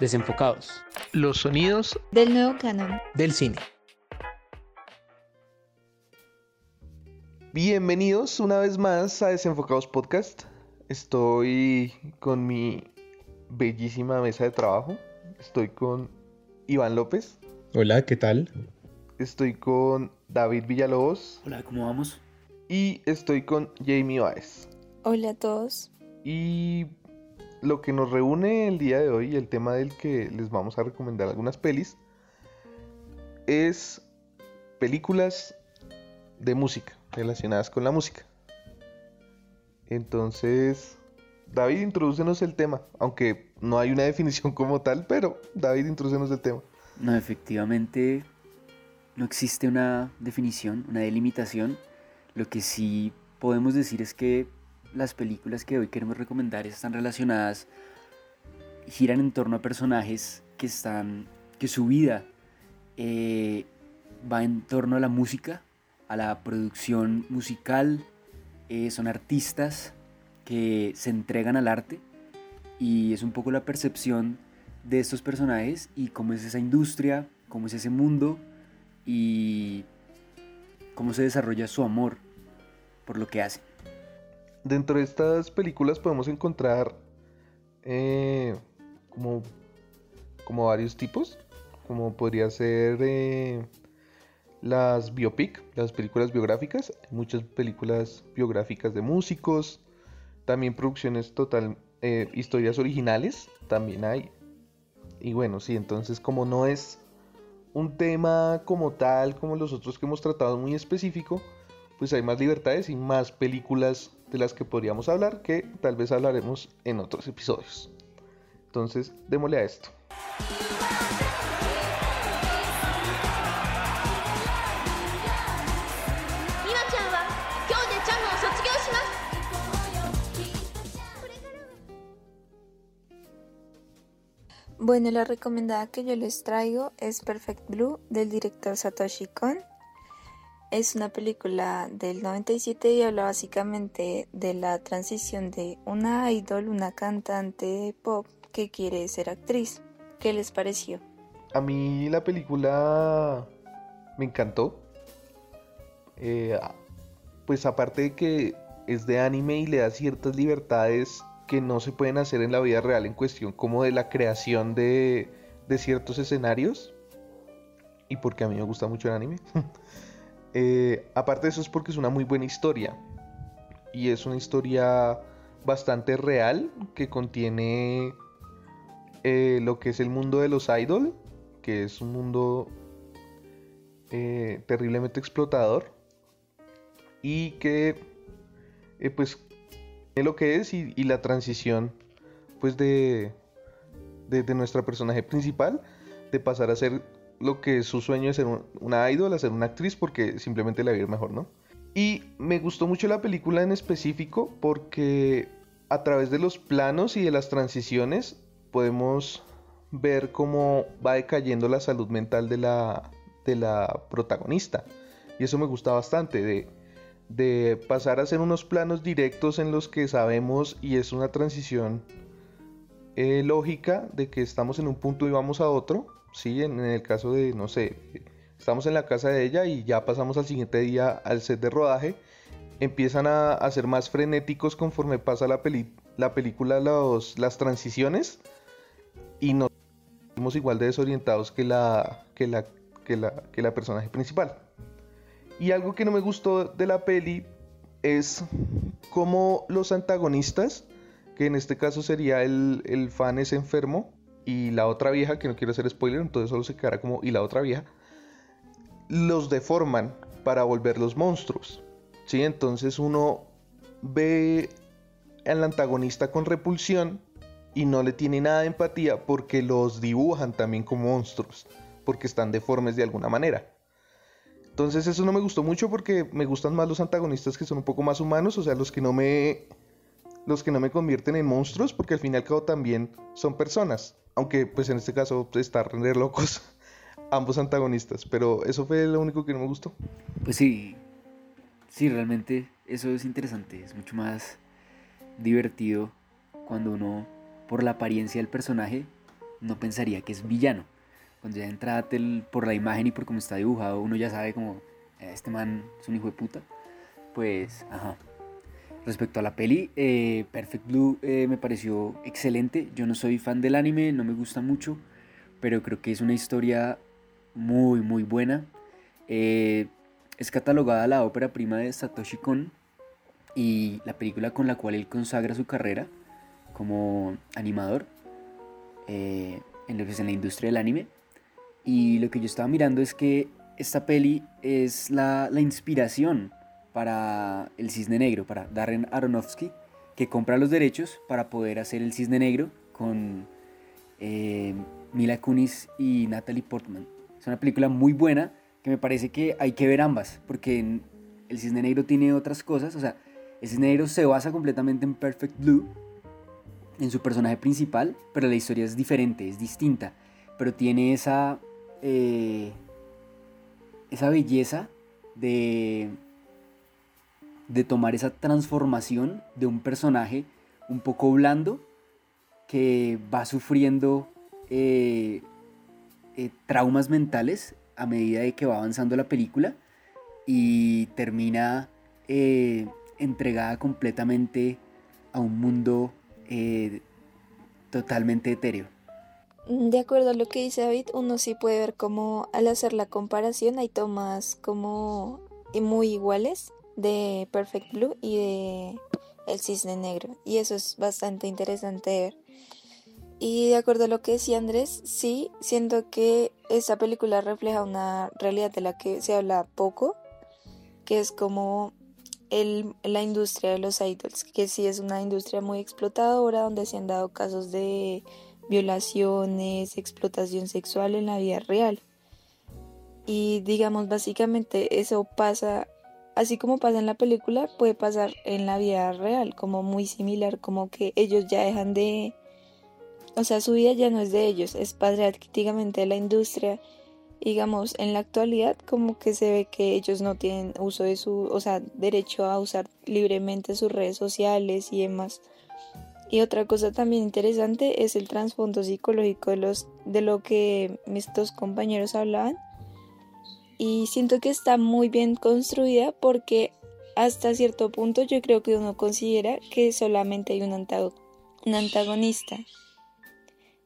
Desenfocados. Los sonidos del nuevo canon del cine. Bienvenidos una vez más a Desenfocados Podcast. Estoy con mi bellísima mesa de trabajo. Estoy con Iván López. Hola, ¿qué tal? Estoy con David Villalobos. Hola, ¿cómo vamos? Y estoy con Jamie Baez. Hola a todos. Y lo que nos reúne el día de hoy, el tema del que les vamos a recomendar algunas pelis, es películas de música, relacionadas con la música. Entonces, David, introducenos el tema, aunque no hay una definición como tal, pero David, introducenos el tema. No, efectivamente, no existe una definición, una delimitación. Lo que sí podemos decir es que las películas que hoy queremos recomendar están relacionadas, giran en torno a personajes que están, que su vida eh, va en torno a la música, a la producción musical, eh, son artistas que se entregan al arte y es un poco la percepción de estos personajes y cómo es esa industria, cómo es ese mundo y cómo se desarrolla su amor por lo que hacen. Dentro de estas películas podemos encontrar eh, como, como varios tipos, como podría ser eh, las biopic, las películas biográficas, muchas películas biográficas de músicos, también producciones total, eh, historias originales, también hay. Y bueno, sí, entonces como no es un tema como tal, como los otros que hemos tratado muy específico, pues hay más libertades y más películas de las que podríamos hablar que tal vez hablaremos en otros episodios. Entonces, démosle a esto. Bueno, la recomendada que yo les traigo es Perfect Blue del director Satoshi Kon. Es una película del 97 y habla básicamente de la transición de una idol, una cantante pop que quiere ser actriz. ¿Qué les pareció? A mí la película me encantó. Eh, pues aparte de que es de anime y le da ciertas libertades que no se pueden hacer en la vida real en cuestión como de la creación de, de ciertos escenarios. Y porque a mí me gusta mucho el anime. Eh, aparte de eso es porque es una muy buena historia. Y es una historia bastante real que contiene eh, lo que es el mundo de los idol, que es un mundo eh, terriblemente explotador. Y que pues lo que es y, la transición pues de, de, de nuestra personaje principal de pasar a ser lo que su sueño es ser una idol, ser una actriz, porque simplemente la va a ir mejor, ¿no? Y me gustó mucho la película en específico porque a través de los planos y de las transiciones podemos ver cómo va decayendo la salud mental de la, de la protagonista. Y eso me gusta bastante, de, de pasar a hacer unos planos directos en los que sabemos y es una transición eh, lógica de que estamos en un punto y vamos a otro ¿sí? En, el caso de, no sé, estamos en la casa de ella y ya pasamos al siguiente día al set de rodaje, empiezan a, ser más frenéticos conforme pasa la, la película, los, las transiciones, y nos vemos igual de desorientados que la, que la, que la, que la personaje principal. Y algo que no me gustó de la peli es cómo los antagonistas, que en este caso sería el, el fan es enfermo, y la otra vieja, que no quiero hacer spoiler, entonces solo se quedará como y la otra vieja, los deforman para volverlos monstruos. ¿sí? Entonces uno ve al antagonista con repulsión y no le tiene nada de empatía porque los dibujan también como monstruos, porque están deformes de alguna manera. Entonces eso no me gustó mucho porque me gustan más los antagonistas que son un poco más humanos, o sea, los que no me los que no me convierten en monstruos, porque al fin y al cabo también son personas. Aunque pues en este caso está render locos ambos antagonistas. Pero eso fue lo único que no me gustó. Pues sí, sí, realmente eso es interesante. Es mucho más divertido cuando uno, por la apariencia del personaje, no pensaría que es villano. Cuando ya entra por la imagen y por cómo está dibujado, uno ya sabe como, eh, este man es un hijo de puta. Pues, ajá. Respecto a la peli, eh, Perfect Blue eh, me pareció excelente. Yo no soy fan del anime, no me gusta mucho, pero creo que es una historia muy, muy buena. es catalogada la ópera prima de Satoshi Kon y la película con la cual él consagra su carrera como animador eh, en, en la industria del anime. Y lo que yo estaba mirando es que esta peli es la, la inspiración para el Cisne Negro, para Darren Aronofsky, que compra los derechos para poder hacer el Cisne Negro con eh, Mila Kunis y Natalie Portman. Es una película muy buena que me parece que hay que ver ambas, porque el Cisne Negro tiene otras cosas, o sea, el Cisne Negro se basa completamente en Perfect Blue, en su personaje principal, pero la historia es diferente, es distinta, pero tiene esa, eh, esa belleza de, de tomar esa transformación de un personaje un poco blando que va sufriendo eh, eh, traumas mentales a medida de que va avanzando la película y termina entregada completamente a un mundo eh, totalmente etéreo. De acuerdo a lo que dice David, uno sí puede ver cómo al hacer la comparación hay tomas como muy iguales de Perfect Blue y de El Cisne Negro. Y eso es bastante interesante ver. Y de acuerdo a lo que decía Andrés, sí, siento que esta película refleja una realidad de la que se habla poco, que es como el, la industria de los idols, que sí es una industria muy explotadora, donde se han dado casos de violaciones, explotación sexual en la vida real. Y digamos, básicamente eso pasa, así como pasa en la película, puede pasar en la vida real, como muy similar, como que ellos ya dejan de... O sea, su vida ya no es de ellos, es patriáticamente de la industria digamos, en la actualidad como que se ve que ellos no tienen uso de su, o sea, derecho a usar libremente sus redes sociales y demás. Y otra cosa también interesante es el trasfondo psicológico de, los, de lo que mis dos compañeros hablaban. Y siento que está muy bien construida porque hasta cierto punto yo creo que uno considera que solamente hay un, un antagonista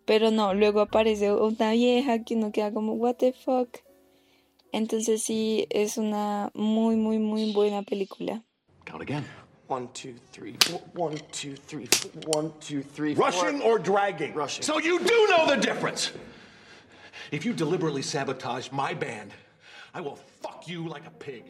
pero no, luego aparece una vieja que uno queda como, what the fuck. Entonces sí, es una muy, muy, muy buena película. Count again. One, two, three, four. One, two, three, four. One, two, three, four. Rushing or dragging? Rushing. So you do know the difference. If you deliberately sabotage my band, I will fuck you like a pig.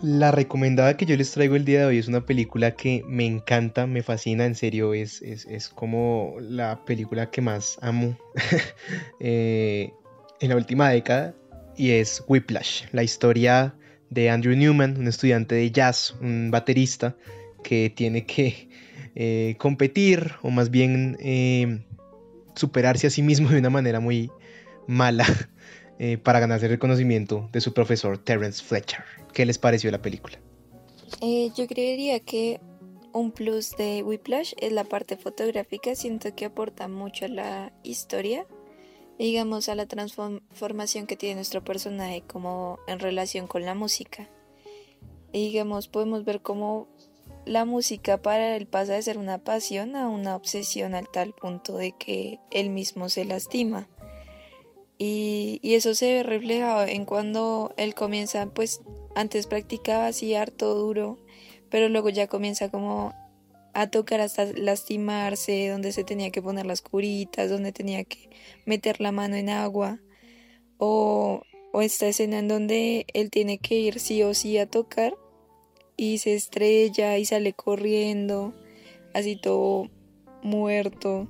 La recomendada que yo les traigo el día de hoy es una película que me encanta, me fascina, en serio, es, es, como la película que más amo eh, en la última década y es Whiplash, la historia de Andrew Newman, un estudiante de jazz, un baterista que tiene que eh, competir o más bien eh, superarse a sí mismo de una manera muy mala para ganarse el reconocimiento de su profesor Terence Fletcher. ¿Qué les pareció la película? Eh, yo creería que un plus de Whiplash es la parte fotográfica. Siento que aporta mucho a la historia, digamos, a la transformación que tiene nuestro personaje como en relación con la música. Digamos, podemos ver cómo la música para él pasa de ser una pasión a una obsesión al tal punto de que él mismo se lastima. Y, y, eso se ve reflejado en cuando él comienza pues antes practicaba así harto duro, pero luego ya comienza como a tocar hasta lastimarse, donde se tenía que poner las curitas, donde tenía que meter la mano en agua, o, o esta escena en donde él tiene que ir sí o sí a tocar y se estrella y sale corriendo, así todo muerto.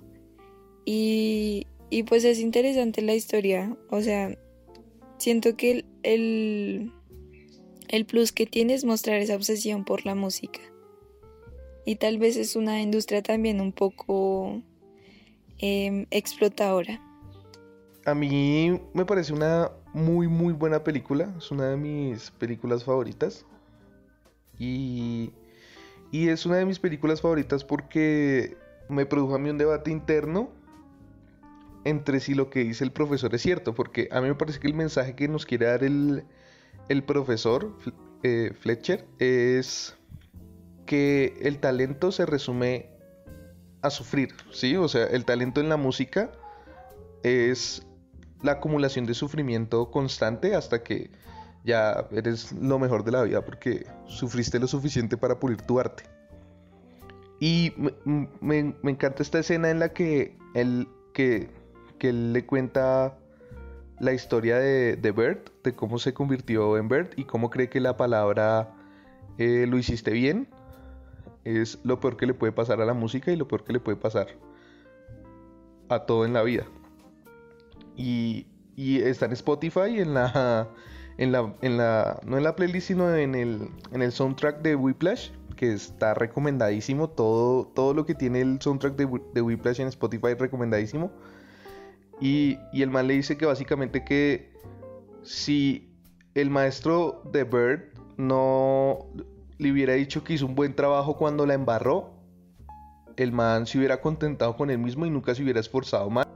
Y, y pues es interesante la historia, o sea, siento que el el plus que tiene es mostrar esa obsesión por la música. Y tal vez es una industria también un poco em, explotadora. A mí me parece una muy muy buena película. Es una de mis películas favoritas. Y, y es una de mis películas favoritas porque me produjo a mí un debate interno entre si lo que dice el profesor es cierto, porque a mí me parece que el mensaje que nos quiere dar el, el profesor eh, Fletcher es que el talento se resume a sufrir, ¿sí? O sea, el talento en la música es la acumulación de sufrimiento constante hasta que ya eres lo mejor de la vida porque sufriste lo suficiente para pulir tu arte. Y me, encanta esta escena en la que él, que, que le cuenta la historia de, de, Bert, de cómo se convirtió en Bert y cómo cree que la palabra eh, lo hiciste bien es lo peor que le puede pasar a la música y lo peor que le puede pasar a todo en la vida. Y, y está en Spotify, en la, en la, en la, no en la playlist, sino en el, en el soundtrack de Whiplash, que está recomendadísimo. Todo, todo lo que tiene el soundtrack de, de Whiplash en Spotify recomendadísimo. Y, el man le dice que básicamente que si el maestro de Bird no le hubiera dicho que hizo un buen trabajo cuando la embarró, el man se hubiera contentado con él mismo y nunca se hubiera esforzado más.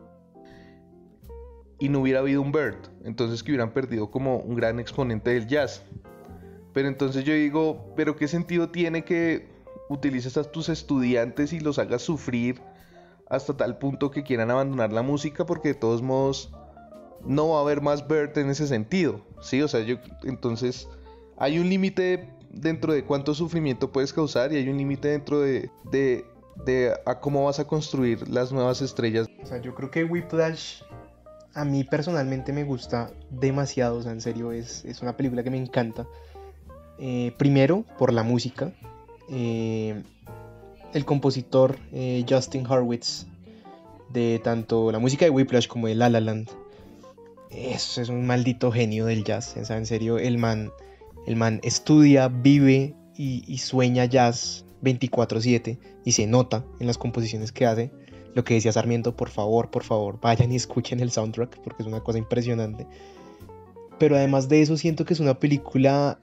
Y no hubiera habido un Bird. Entonces que hubieran perdido como un gran exponente del jazz. Pero entonces yo digo, ¿pero qué sentido tiene que utilices a tus estudiantes y los hagas sufrir hasta tal punto que quieran abandonar la música? Porque de todos modos no va a haber más Bird en ese sentido. Sí, o sea, yo entonces hay un límite dentro de cuánto sufrimiento puedes causar y hay un límite dentro de, de, de, a cómo vas a construir las nuevas estrellas. O sea, yo creo que Whiplash a mí personalmente me gusta demasiado, o sea, en serio es, es una película que me encanta. Eh, primero, por la música. Eh, el compositor eh, Justin Harwitz, de tanto la música de Whiplash como de La La Land, es, es un maldito genio del jazz. En serio, el man el man estudia, vive y, sueña jazz 24/7 y se nota en las composiciones que hace. Lo que decía Sarmiento, por favor, por favor, vayan y escuchen el soundtrack porque es una cosa impresionante. Pero además de eso siento que es una película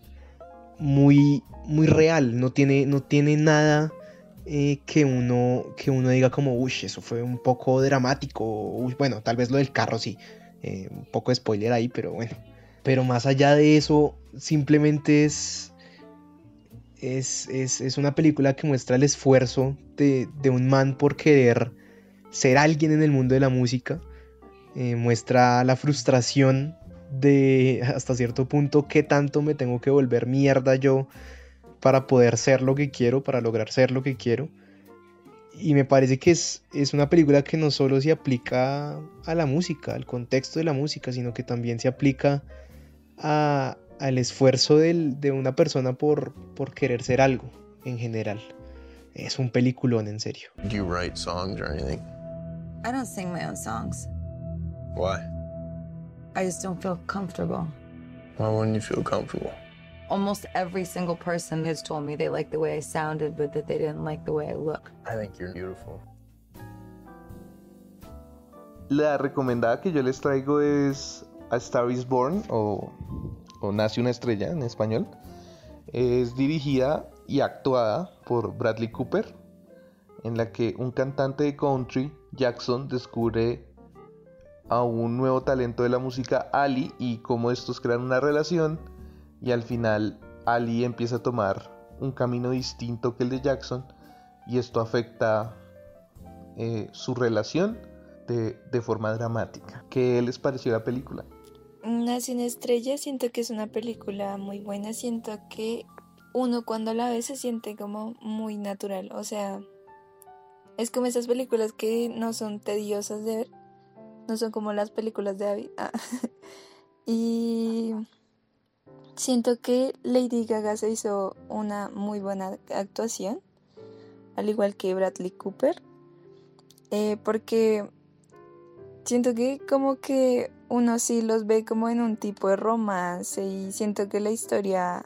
muy, muy real, no tiene, no tiene nada eh, que, uno, que uno diga como, uy, eso fue un poco dramático, bueno, tal vez lo del carro sí, eh, un poco de spoiler ahí, pero bueno. Pero más allá de eso, simplemente es, es, una película que muestra el esfuerzo de, un man por querer ser alguien en el mundo de la música. Eh, muestra la frustración de hasta cierto punto qué tanto me tengo que volver mierda yo para poder ser lo que quiero, para lograr ser lo que quiero. Y me parece que es, es una película que no solo se aplica a la música, al contexto de la música, sino que también se aplica a, al esfuerzo del, de una persona por, por querer ser algo en general. Es un peliculón, en serio. Do you write songs or anything? I don't sing my own songs. Why? I just don't feel comfortable. Why wouldn't you feel comfortable? Almost every single person has told me they like the way I sounded, but that they didn't like the way I look. I think you're beautiful. La recomendada que yo les traigo es A Star is Born o, Nace una estrella en español. Es dirigida y actuada por Bradley Cooper, en la que un cantante de country, Jackson, descubre a un nuevo talento de la música, Ali, y cómo estos crean una relación. Y al final, Ali empieza a tomar un camino distinto que el de Jackson, y esto afecta eh, su relación de, de forma dramática. ¿Qué les pareció la película? Una estrella, siento que es una película muy buena, siento que uno cuando la ve se siente como muy natural, o sea, es como esas películas que no son tediosas de ver, no son como las películas de David. Ah. y siento que Lady Gaga se hizo una muy buena actuación, al igual que Bradley Cooper, eh, porque siento que como que uno sí los ve como en un tipo de romance y siento que la historia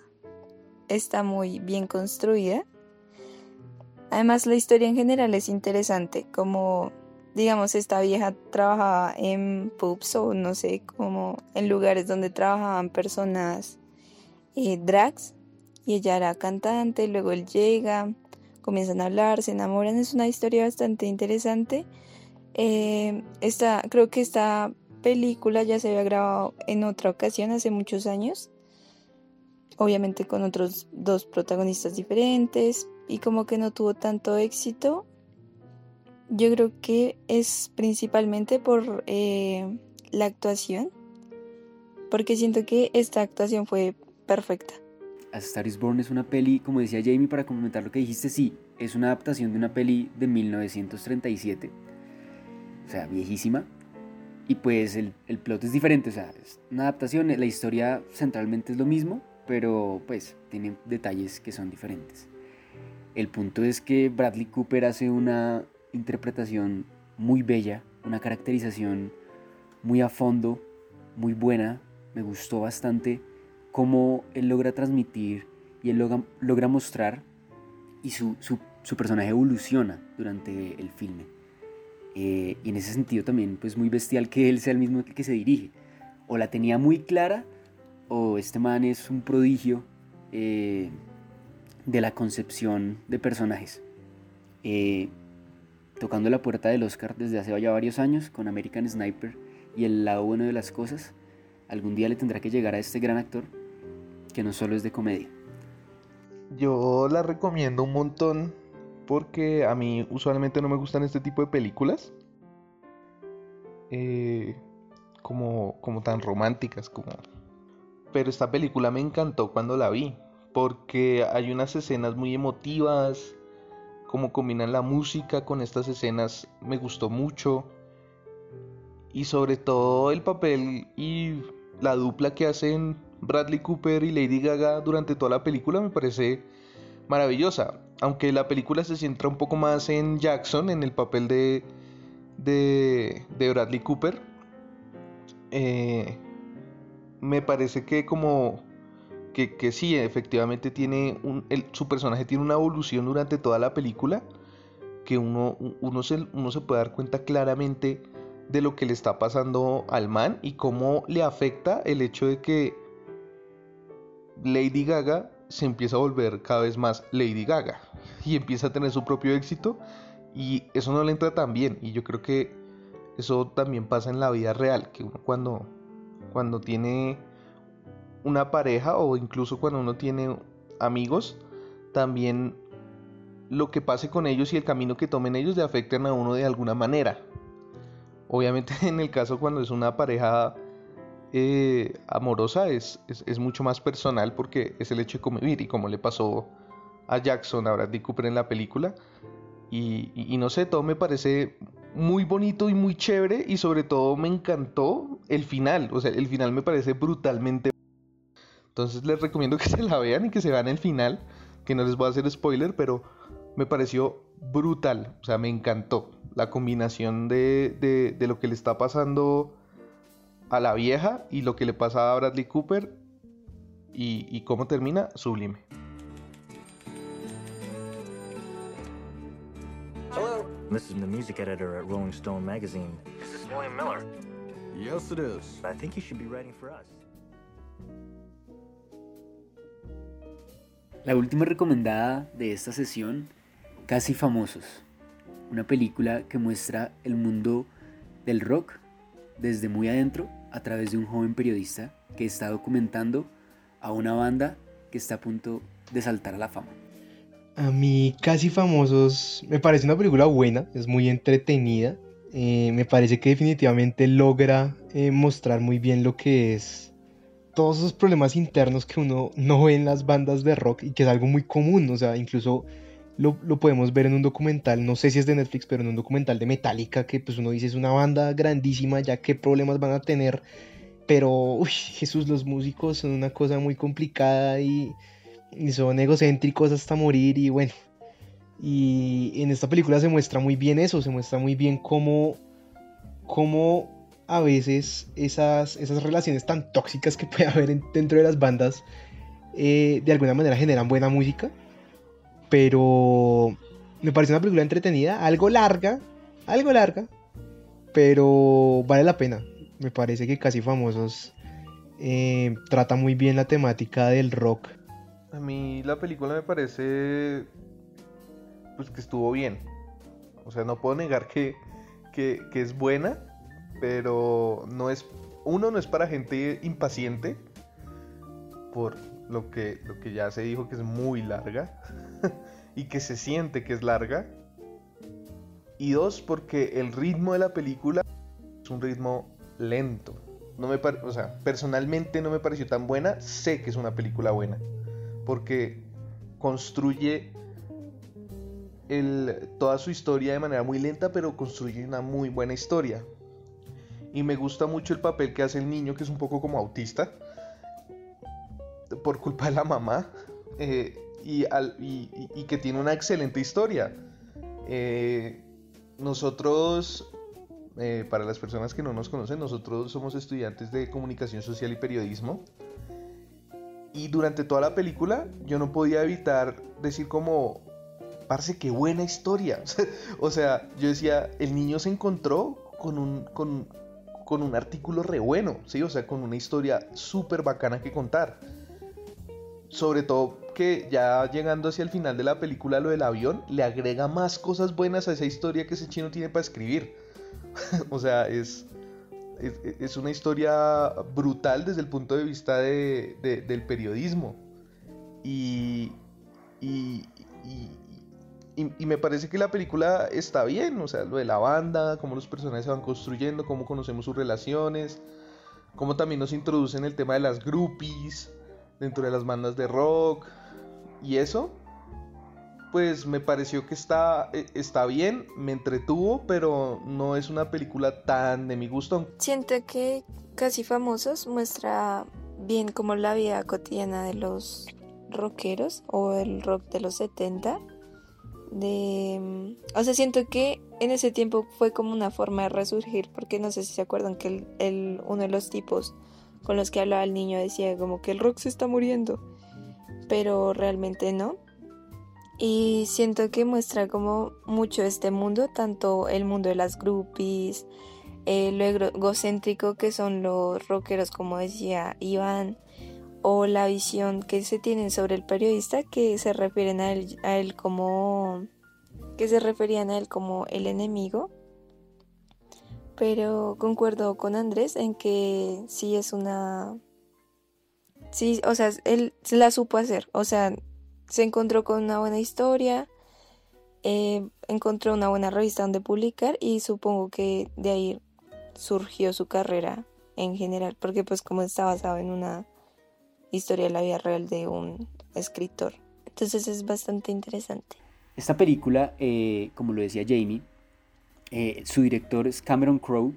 está muy bien construida. Además la historia en general es interesante, como digamos esta vieja trabajaba en pubs o no sé, como en lugares donde trabajaban personas eh, drags y ella era cantante, luego él llega, comienzan a hablar, se enamoran, es una historia bastante interesante. Eh, esta, creo que esta película ya se había grabado en otra ocasión hace muchos años, obviamente con otros dos protagonistas diferentes y como que no tuvo tanto éxito. Yo creo que es principalmente por eh, la actuación, porque siento que esta actuación fue perfecta. A Star is Born es una peli, como decía Jamie, para comentar lo que dijiste, sí, es una adaptación de una peli de 1937, o sea, viejísima, y pues el, el, plot es diferente, o sea, es una adaptación, la historia centralmente es lo mismo, pero pues tiene detalles que son diferentes. El punto es que Bradley Cooper hace una interpretación muy bella, una caracterización muy a fondo, muy buena, me gustó bastante cómo él logra transmitir y él logra, logra mostrar y su, su, su, personaje evoluciona durante el filme. Eh, y en ese sentido también pues muy bestial que él sea el mismo que se dirige. O la tenía muy clara o este man es un prodigio eh, de la concepción de personajes. Eh, tocando la puerta del Oscar desde hace ya varios años con American Sniper y el lado bueno de las cosas, algún día le tendrá que llegar a este gran actor que no solo es de comedia. Yo la recomiendo un montón porque a mí usualmente no me gustan este tipo de películas. Eh, como, como tan románticas como... Pero esta película me encantó cuando la vi. Porque hay unas escenas muy emotivas. Como combinan la música con estas escenas me gustó mucho. Y sobre todo el papel y la dupla que hacen Bradley Cooper y Lady Gaga durante toda la película me parece maravillosa. Aunque la película se centra un poco más en Jackson, en el papel de, de, Bradley Cooper, eh, me parece que como que, que sí, efectivamente tiene un, su personaje tiene una evolución durante toda la película que uno, uno, se, uno se puede dar cuenta claramente de lo que le está pasando al man y cómo le afecta el hecho de que Lady Gaga se empieza a volver cada vez más Lady Gaga y empieza a tener su propio éxito y eso no le entra tan bien y yo creo que eso también pasa en la vida real, que uno cuando, cuando tiene una pareja o incluso cuando uno tiene amigos, también lo que pase con ellos y el camino que tomen ellos le afectan a uno de alguna manera. Obviamente en el caso cuando es una pareja eh, amorosa es, es, mucho más personal porque es el hecho de convivir y como le pasó a Jackson, a Bradley Cooper en la película. Y, no sé, todo me parece muy bonito y muy chévere y sobre todo me encantó el final. O sea, el final me parece brutalmente... Entonces les recomiendo que se la vean y que se vean el final, que no les voy a hacer spoiler, pero me pareció brutal. O sea, me encantó la combinación de, de lo que le está pasando a la vieja y lo que le pasa a Bradley Cooper y, y cómo termina, sublime. Hello. This is the music editor at Rolling Stone magazine. This is William Miller. Yes, it is. I think you should be writing for us. La última recomendada de esta sesión, Casi Famosos, una película que muestra el mundo del rock desde muy adentro a través de un joven periodista que está documentando a una banda que está a punto de saltar a la fama. A mí Casi Famosos me parece una película buena, es muy entretenida. Eh, me parece que definitivamente logra eh, mostrar muy bien lo que es todos esos problemas internos que uno no ve en las bandas de rock y que es algo muy común. O sea, incluso lo, podemos ver en un documental, no sé si es de Netflix, pero en un documental de Metallica, que pues uno dice es una banda grandísima, ya qué problemas van a tener. Pero, uy, Jesús, los músicos son una cosa muy complicada y, son egocéntricos hasta morir y bueno. Y en esta película se muestra muy bien eso, se muestra muy bien cómo, cómo a veces esas, esas relaciones tan tóxicas que puede haber dentro de las bandas eh, de alguna manera generan buena música pero me parece una película entretenida, algo larga, algo larga, pero vale la pena. Me parece que Casi Famosos eh, trata muy bien la temática del rock. A mí la película me parece pues que estuvo bien. O sea, no puedo negar que, que, que es buena, pero no es, uno no es para gente impaciente, por lo que, lo que ya se dijo que es muy larga y que se siente que es larga. Y dos, porque el ritmo de la película es un ritmo lento. No me o sea, personalmente no me pareció tan buena. Sé que es una película buena. Porque construye el, toda su historia de manera muy lenta, pero construye una muy buena historia. Y me gusta mucho el papel que hace el niño, que es un poco como autista, por culpa de la mamá, eh, y, y, que tiene una excelente historia. Eh, nosotros, eh, para las personas que no nos conocen, nosotros somos estudiantes de comunicación social y periodismo. Y durante toda la película yo no podía evitar decir como, parece que buena historia. o sea, yo decía, el niño se encontró con un, con, con un artículo re bueno, ¿sí? O sea, con una historia súper bacana que contar. Sobre todo que ya llegando hacia el final de la película, lo del avión, le agrega más cosas buenas a esa historia que ese chino tiene para escribir. o sea, es, es, una historia brutal desde el punto de vista de, del periodismo. y, y, y, me parece que la película está bien, o sea, lo de la banda, cómo los personajes se van construyendo, cómo conocemos sus relaciones, cómo también nos introducen el tema de las groupies dentro de las bandas de rock y eso, pues me pareció que está, e, está bien, me entretuvo, pero no es una película tan de mi gusto. Siento que Casi Famosos muestra bien como la vida cotidiana de los rockeros o el rock de los 70 de... O sea, siento que en ese tiempo fue como una forma de resurgir, porque no sé si se acuerdan que el, uno de los tipos con los que hablaba el niño decía como que el rock se está muriendo, pero realmente no. Y siento que muestra como mucho este mundo, tanto el mundo de las groupies, eh, lo egocéntrico que son los rockeros, como decía Iván, o la visión que se tienen sobre el periodista que se refieren a él, a él como que se referían a él como el enemigo pero concuerdo con Andrés en que sí es una sí o sea él la supo hacer o sea se encontró con una buena historia eh, encontró una buena revista donde publicar y supongo que de ahí surgió su carrera en general porque pues como está basado en una historia de la vida real de un escritor. Entonces es bastante interesante. Esta película, eh, como lo decía Jamie, eh, su director es Cameron Crowe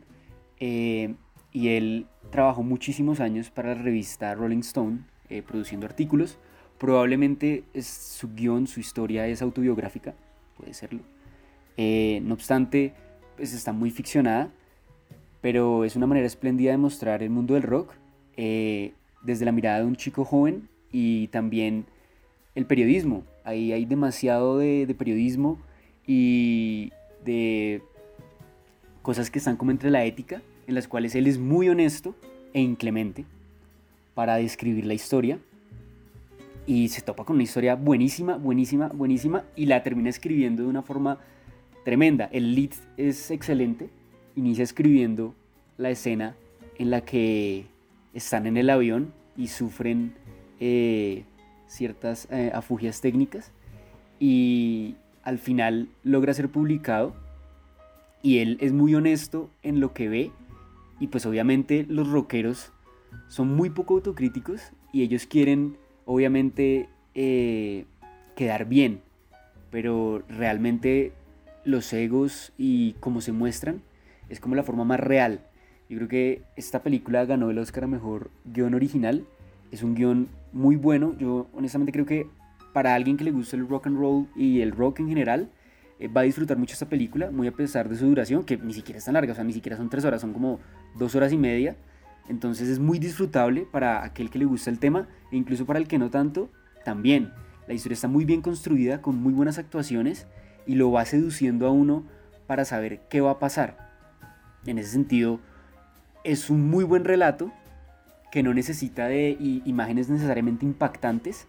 y él trabajó muchísimos años para la revista Rolling Stone produciendo artículos. Probablemente es su guion, su historia es autobiográfica, puede serlo. no obstante, pues está muy ficcionada, pero es una manera espléndida de mostrar el mundo del rock desde la mirada de un chico joven y también el periodismo. Ahí hay demasiado de, periodismo y de cosas que están como entre la ética, en las cuales él es muy honesto e inclemente para describir la historia. Y se topa con una historia buenísima, buenísima, buenísima, y la termina escribiendo de una forma tremenda. El lead es excelente, inicia escribiendo la escena en la que están en el avión y sufren eh, ciertas eh, afugias técnicas y al final logra ser publicado y él es muy honesto en lo que ve y pues obviamente los rockeros son muy poco autocríticos y ellos quieren obviamente eh, quedar bien pero realmente los egos y cómo se muestran es como la forma más real yo creo que esta película ganó el Oscar a Mejor Guión Original. Es un guion muy bueno. Yo honestamente creo que para alguien que le gusta el rock and roll y el rock en general, eh, va a disfrutar mucho esta película, muy a pesar de su duración, que ni siquiera es tan larga, o sea, ni siquiera son tres horas, son como dos horas y media. Entonces es muy disfrutable para aquel que le gusta el tema e incluso para el que no tanto, también. La historia está muy bien construida, con muy buenas actuaciones y lo va seduciendo a uno para saber qué va a pasar. En ese sentido, es un muy buen relato que no necesita de imágenes necesariamente impactantes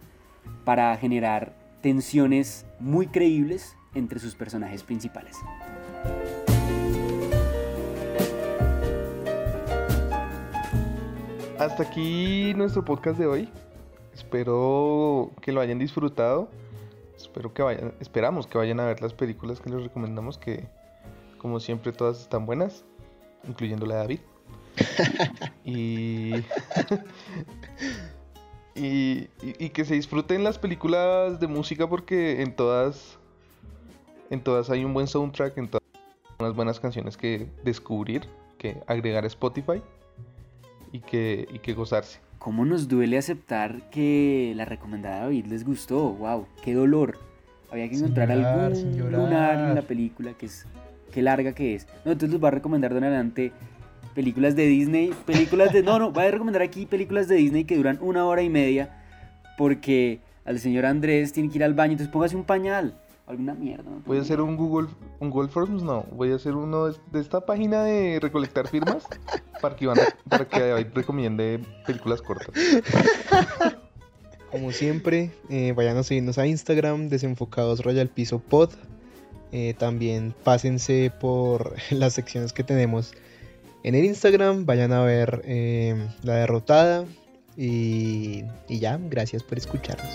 para generar tensiones muy creíbles entre sus personajes principales. Hasta aquí nuestro podcast de hoy. Espero que lo hayan disfrutado. Espero que vayan, esperamos que vayan a ver las películas que les recomendamos, que como siempre todas están buenas, incluyendo la de David. y, y, que se disfruten las películas de música porque en todas, en todas hay un buen soundtrack, en todas hay unas buenas canciones que descubrir, que agregar a Spotify y que, y que gozarse. ¿Cómo nos duele aceptar que la recomendada de David les gustó? ¡Wow! ¡Qué dolor! Había que encontrar llorar, algún lunar en la película que es... ¡Qué larga que es! No, entonces les voy a recomendar de en adelante películas de Disney, películas de... No, no, voy a recomendar aquí películas de Disney que duran una hora y media porque al señor Andrés tiene que ir al baño, entonces póngase un pañal. Alguna mierda. ¿no? Voy a hacer un Google, un Google Forms, no, voy a hacer uno de, esta página de recolectar firmas para que, Iván- para que David recomiende películas cortas. Como siempre, eh, vayan a seguirnos a Instagram, desenfocados Royal Piso Pod. Eh, también pásense por las secciones que tenemos en el Instagram. Vayan a ver eh, la derrotada. Y, y ya, gracias por escucharnos.